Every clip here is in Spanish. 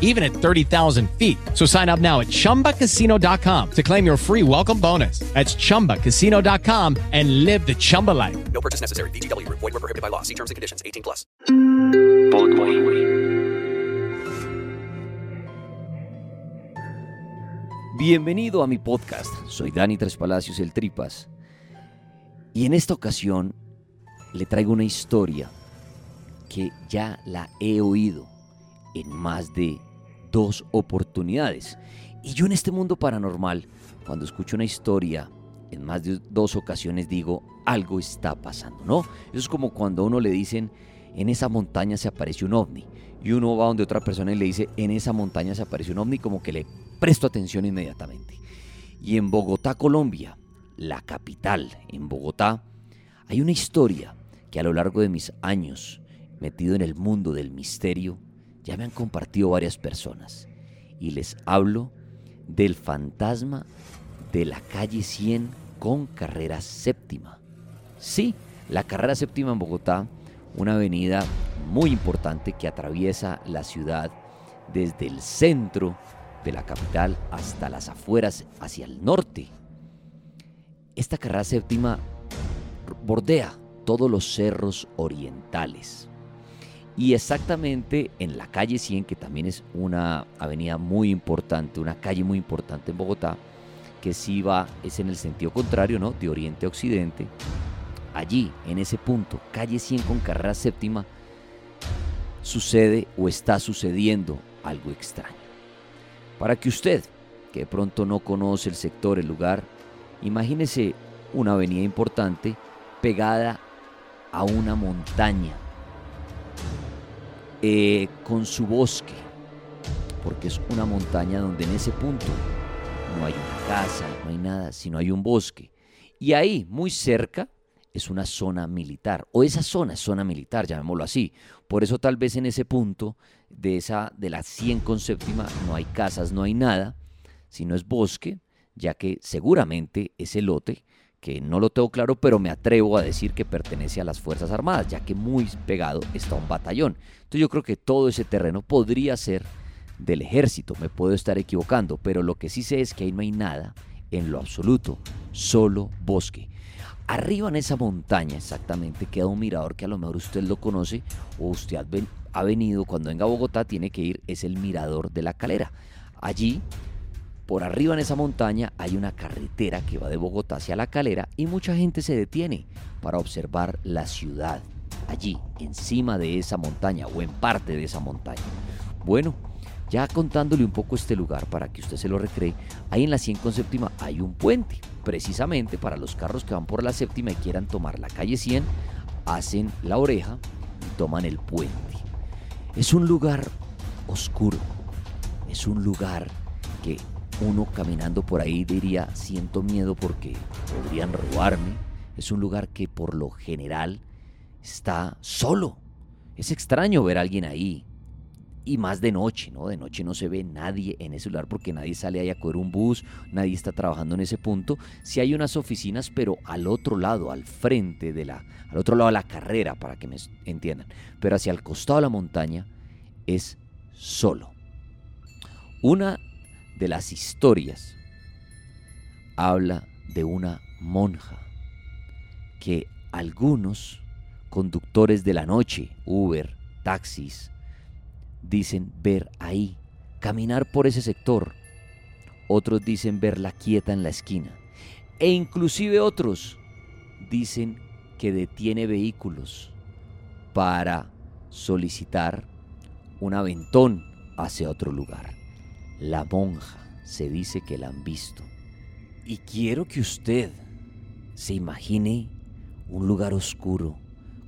even at 30,000 feet. So sign up now at ChumbaCasino.com to claim your free welcome bonus. That's ChumbaCasino.com and live the Chumba life. No purchase necessary. VGW. Void were prohibited by law. See terms and conditions. 18 plus. Bienvenido a mi podcast. Soy Dani Tres Palacios, el Tripas. Y en esta ocasión le traigo una historia que ya la he oído en más de dos oportunidades. Y yo en este mundo paranormal, cuando escucho una historia en más de dos ocasiones digo, algo está pasando, ¿no? Eso es como cuando a uno le dicen, en esa montaña se apareció un ovni. Y uno va donde otra persona y le dice, en esa montaña se apareció un ovni, como que le presto atención inmediatamente. Y en Bogotá, Colombia, la capital, en Bogotá, hay una historia que a lo largo de mis años metido en el mundo del misterio, ya me han compartido varias personas. Y les hablo del fantasma de la calle 100 con carrera séptima. Sí, la carrera séptima en Bogotá, una avenida muy importante que atraviesa la ciudad desde el centro de la capital hasta las afueras hacia el norte. Esta carrera séptima bordea todos los cerros orientales. Y exactamente en la calle 100, que también es una avenida muy importante, una calle muy importante en Bogotá, que sí va, es en el sentido contrario, ¿no? De oriente a occidente. Allí, en ese punto, calle 100 con carrera séptima, sucede o está sucediendo algo extraño. Para que usted, que de pronto no conoce el sector, el lugar, imagínese una avenida importante pegada a una montaña eh, con su bosque, porque es una montaña donde en ese punto no hay una casa, no hay nada, sino hay un bosque. Y ahí, muy cerca, es una zona militar, o esa zona es zona militar, llamémoslo así. Por eso tal vez en ese punto de, esa, de la 100 con séptima no hay casas, no hay nada, sino es bosque, ya que seguramente ese lote que no lo tengo claro, pero me atrevo a decir que pertenece a las Fuerzas Armadas, ya que muy pegado está un batallón. Entonces yo creo que todo ese terreno podría ser del ejército, me puedo estar equivocando, pero lo que sí sé es que ahí no hay nada en lo absoluto, solo bosque. Arriba en esa montaña exactamente queda un mirador que a lo mejor usted lo conoce o usted ha venido cuando venga a Bogotá tiene que ir, es el mirador de la calera. Allí por arriba en esa montaña hay una carretera que va de Bogotá hacia la calera y mucha gente se detiene para observar la ciudad allí, encima de esa montaña o en parte de esa montaña. Bueno, ya contándole un poco este lugar para que usted se lo recree, ahí en la 100 con séptima hay un puente, precisamente para los carros que van por la séptima y quieran tomar la calle 100, hacen la oreja y toman el puente. Es un lugar oscuro, es un lugar que uno caminando por ahí diría, siento miedo porque podrían robarme. Es un lugar que por lo general está solo. Es extraño ver a alguien ahí. Y más de noche, ¿no? De noche no se ve nadie en ese lugar porque nadie sale ahí a coger un bus, nadie está trabajando en ese punto. Sí hay unas oficinas, pero al otro lado, al frente de la, al otro lado de la carrera, para que me entiendan. Pero hacia el costado de la montaña es solo. Una de las historias habla de una monja que algunos conductores de la noche, Uber, taxis, dicen ver ahí, caminar por ese sector. Otros dicen verla quieta en la esquina. E inclusive otros dicen que detiene vehículos para solicitar un aventón hacia otro lugar. La monja se dice que la han visto. Y quiero que usted se imagine un lugar oscuro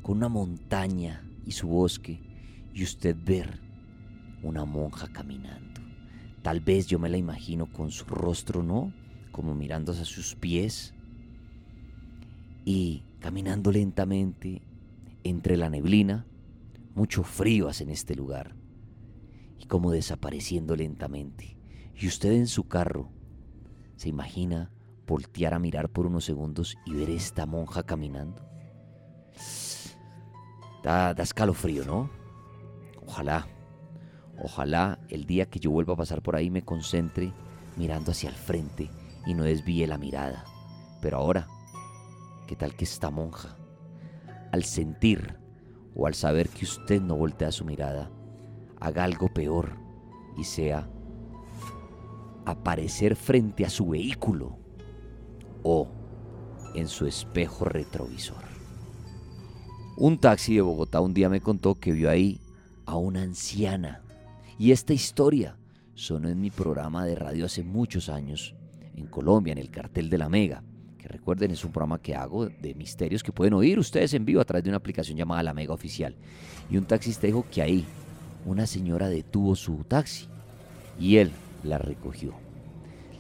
con una montaña y su bosque y usted ver una monja caminando. Tal vez yo me la imagino con su rostro, ¿no? Como mirando hacia sus pies y caminando lentamente entre la neblina. Mucho frío hace en este lugar y como desapareciendo lentamente. Y usted en su carro se imagina voltear a mirar por unos segundos y ver esta monja caminando. Da, da escalofrío, ¿no? Ojalá, ojalá el día que yo vuelva a pasar por ahí me concentre mirando hacia el frente y no desvíe la mirada. Pero ahora, ¿qué tal que esta monja, al sentir o al saber que usted no voltea su mirada, haga algo peor y sea aparecer frente a su vehículo o en su espejo retrovisor. Un taxi de Bogotá un día me contó que vio ahí a una anciana y esta historia sonó en mi programa de radio hace muchos años en Colombia, en el cartel de la Mega, que recuerden es un programa que hago de misterios que pueden oír ustedes en vivo a través de una aplicación llamada La Mega Oficial. Y un taxista dijo que ahí una señora detuvo su taxi y él la recogió.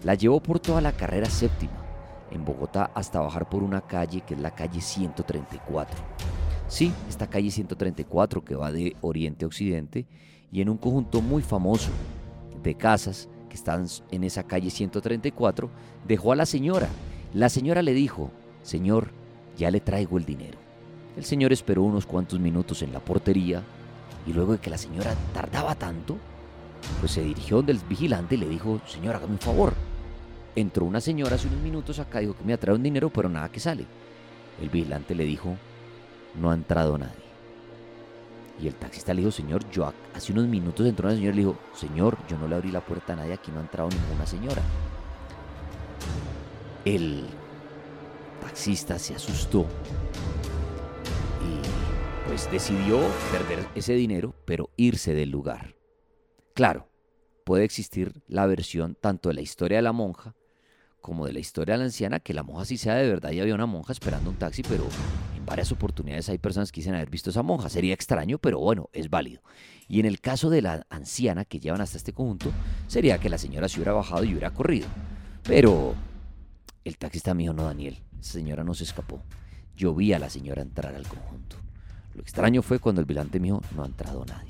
La llevó por toda la carrera séptima en Bogotá hasta bajar por una calle que es la calle 134. Sí, esta calle 134 que va de oriente a occidente y en un conjunto muy famoso de casas que están en esa calle 134, dejó a la señora. La señora le dijo, Señor, ya le traigo el dinero. El señor esperó unos cuantos minutos en la portería y luego de que la señora tardaba tanto, pues se dirigió del vigilante y le dijo, señor, hágame un favor. Entró una señora hace unos minutos acá, dijo que me ha traído un dinero, pero nada que sale. El vigilante le dijo, no ha entrado nadie. Y el taxista le dijo, señor, yo hace unos minutos entró una señora y le dijo, señor, yo no le abrí la puerta a nadie, aquí no ha entrado ninguna señora. El taxista se asustó pues decidió perder ese dinero, pero irse del lugar. Claro, puede existir la versión tanto de la historia de la monja como de la historia de la anciana, que la monja sí sea de verdad y había una monja esperando un taxi, pero en varias oportunidades hay personas que dicen haber visto a esa monja. Sería extraño, pero bueno, es válido. Y en el caso de la anciana que llevan hasta este conjunto, sería que la señora se hubiera bajado y hubiera corrido. Pero el taxista mío no, Daniel. Esa señora no se escapó. Yo vi a la señora entrar al conjunto. Lo extraño fue cuando el vigilante mío no ha entrado nadie.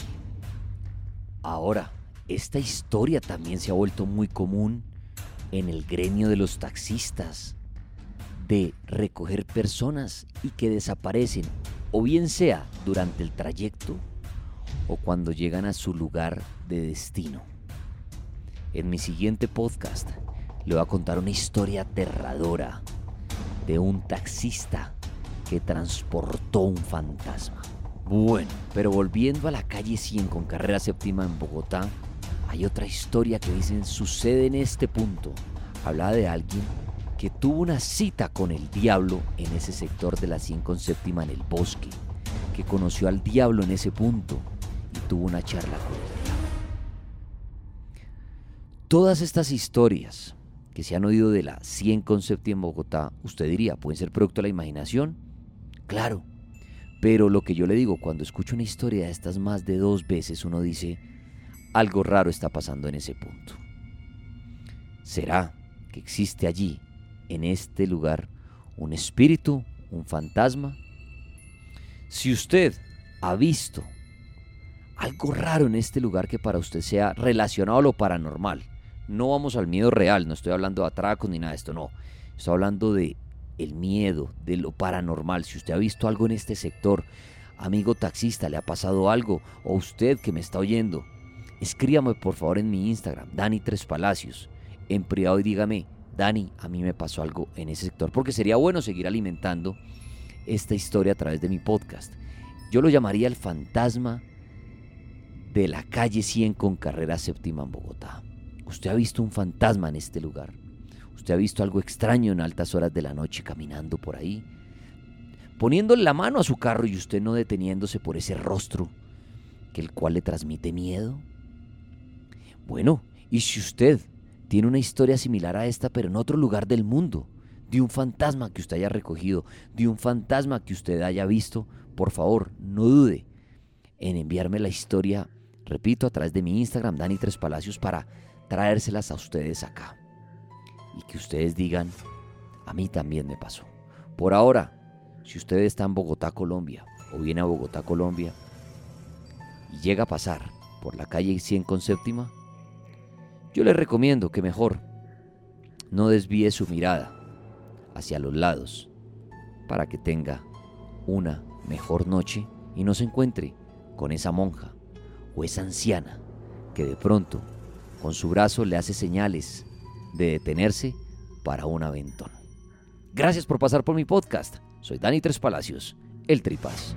Ahora, esta historia también se ha vuelto muy común en el gremio de los taxistas, de recoger personas y que desaparecen, o bien sea durante el trayecto o cuando llegan a su lugar de destino. En mi siguiente podcast le voy a contar una historia aterradora de un taxista que transportó un fantasma. Bueno, pero volviendo a la calle 100 con carrera séptima en Bogotá, hay otra historia que dicen sucede en este punto. Habla de alguien que tuvo una cita con el diablo en ese sector de la 100 con séptima en el bosque, que conoció al diablo en ese punto y tuvo una charla con el. Todas estas historias que se han oído de la 100 con séptima en Bogotá, usted diría, pueden ser producto de la imaginación. Claro, pero lo que yo le digo, cuando escucho una historia de estas más de dos veces, uno dice, algo raro está pasando en ese punto. ¿Será que existe allí, en este lugar, un espíritu, un fantasma? Si usted ha visto algo raro en este lugar que para usted sea relacionado a lo paranormal, no vamos al miedo real, no estoy hablando de atracos ni nada de esto, no. Estoy hablando de el miedo, de lo paranormal. Si usted ha visto algo en este sector, amigo taxista, le ha pasado algo, o usted que me está oyendo, escríbame por favor en mi Instagram, Dani Tres Palacios, en privado y dígame, Dani, a mí me pasó algo en ese sector, porque sería bueno seguir alimentando esta historia a través de mi podcast. Yo lo llamaría el fantasma de la calle 100 con carrera séptima en Bogotá. Usted ha visto un fantasma en este lugar. Usted ha visto algo extraño en altas horas de la noche caminando por ahí. poniéndole la mano a su carro y usted no deteniéndose por ese rostro que el cual le transmite miedo? Bueno, y si usted tiene una historia similar a esta, pero en otro lugar del mundo, de un fantasma que usted haya recogido, de un fantasma que usted haya visto, por favor, no dude en enviarme la historia, repito, a través de mi Instagram, Dani Tres Palacios, para traérselas a ustedes acá. Y que ustedes digan, a mí también me pasó. Por ahora, si usted está en Bogotá, Colombia, o viene a Bogotá, Colombia, y llega a pasar por la calle 100 con séptima, yo le recomiendo que mejor no desvíe su mirada hacia los lados para que tenga una mejor noche y no se encuentre con esa monja o esa anciana que de pronto con su brazo le hace señales de detenerse para un aventón. Gracias por pasar por mi podcast. Soy Dani Tres Palacios, el Tripas.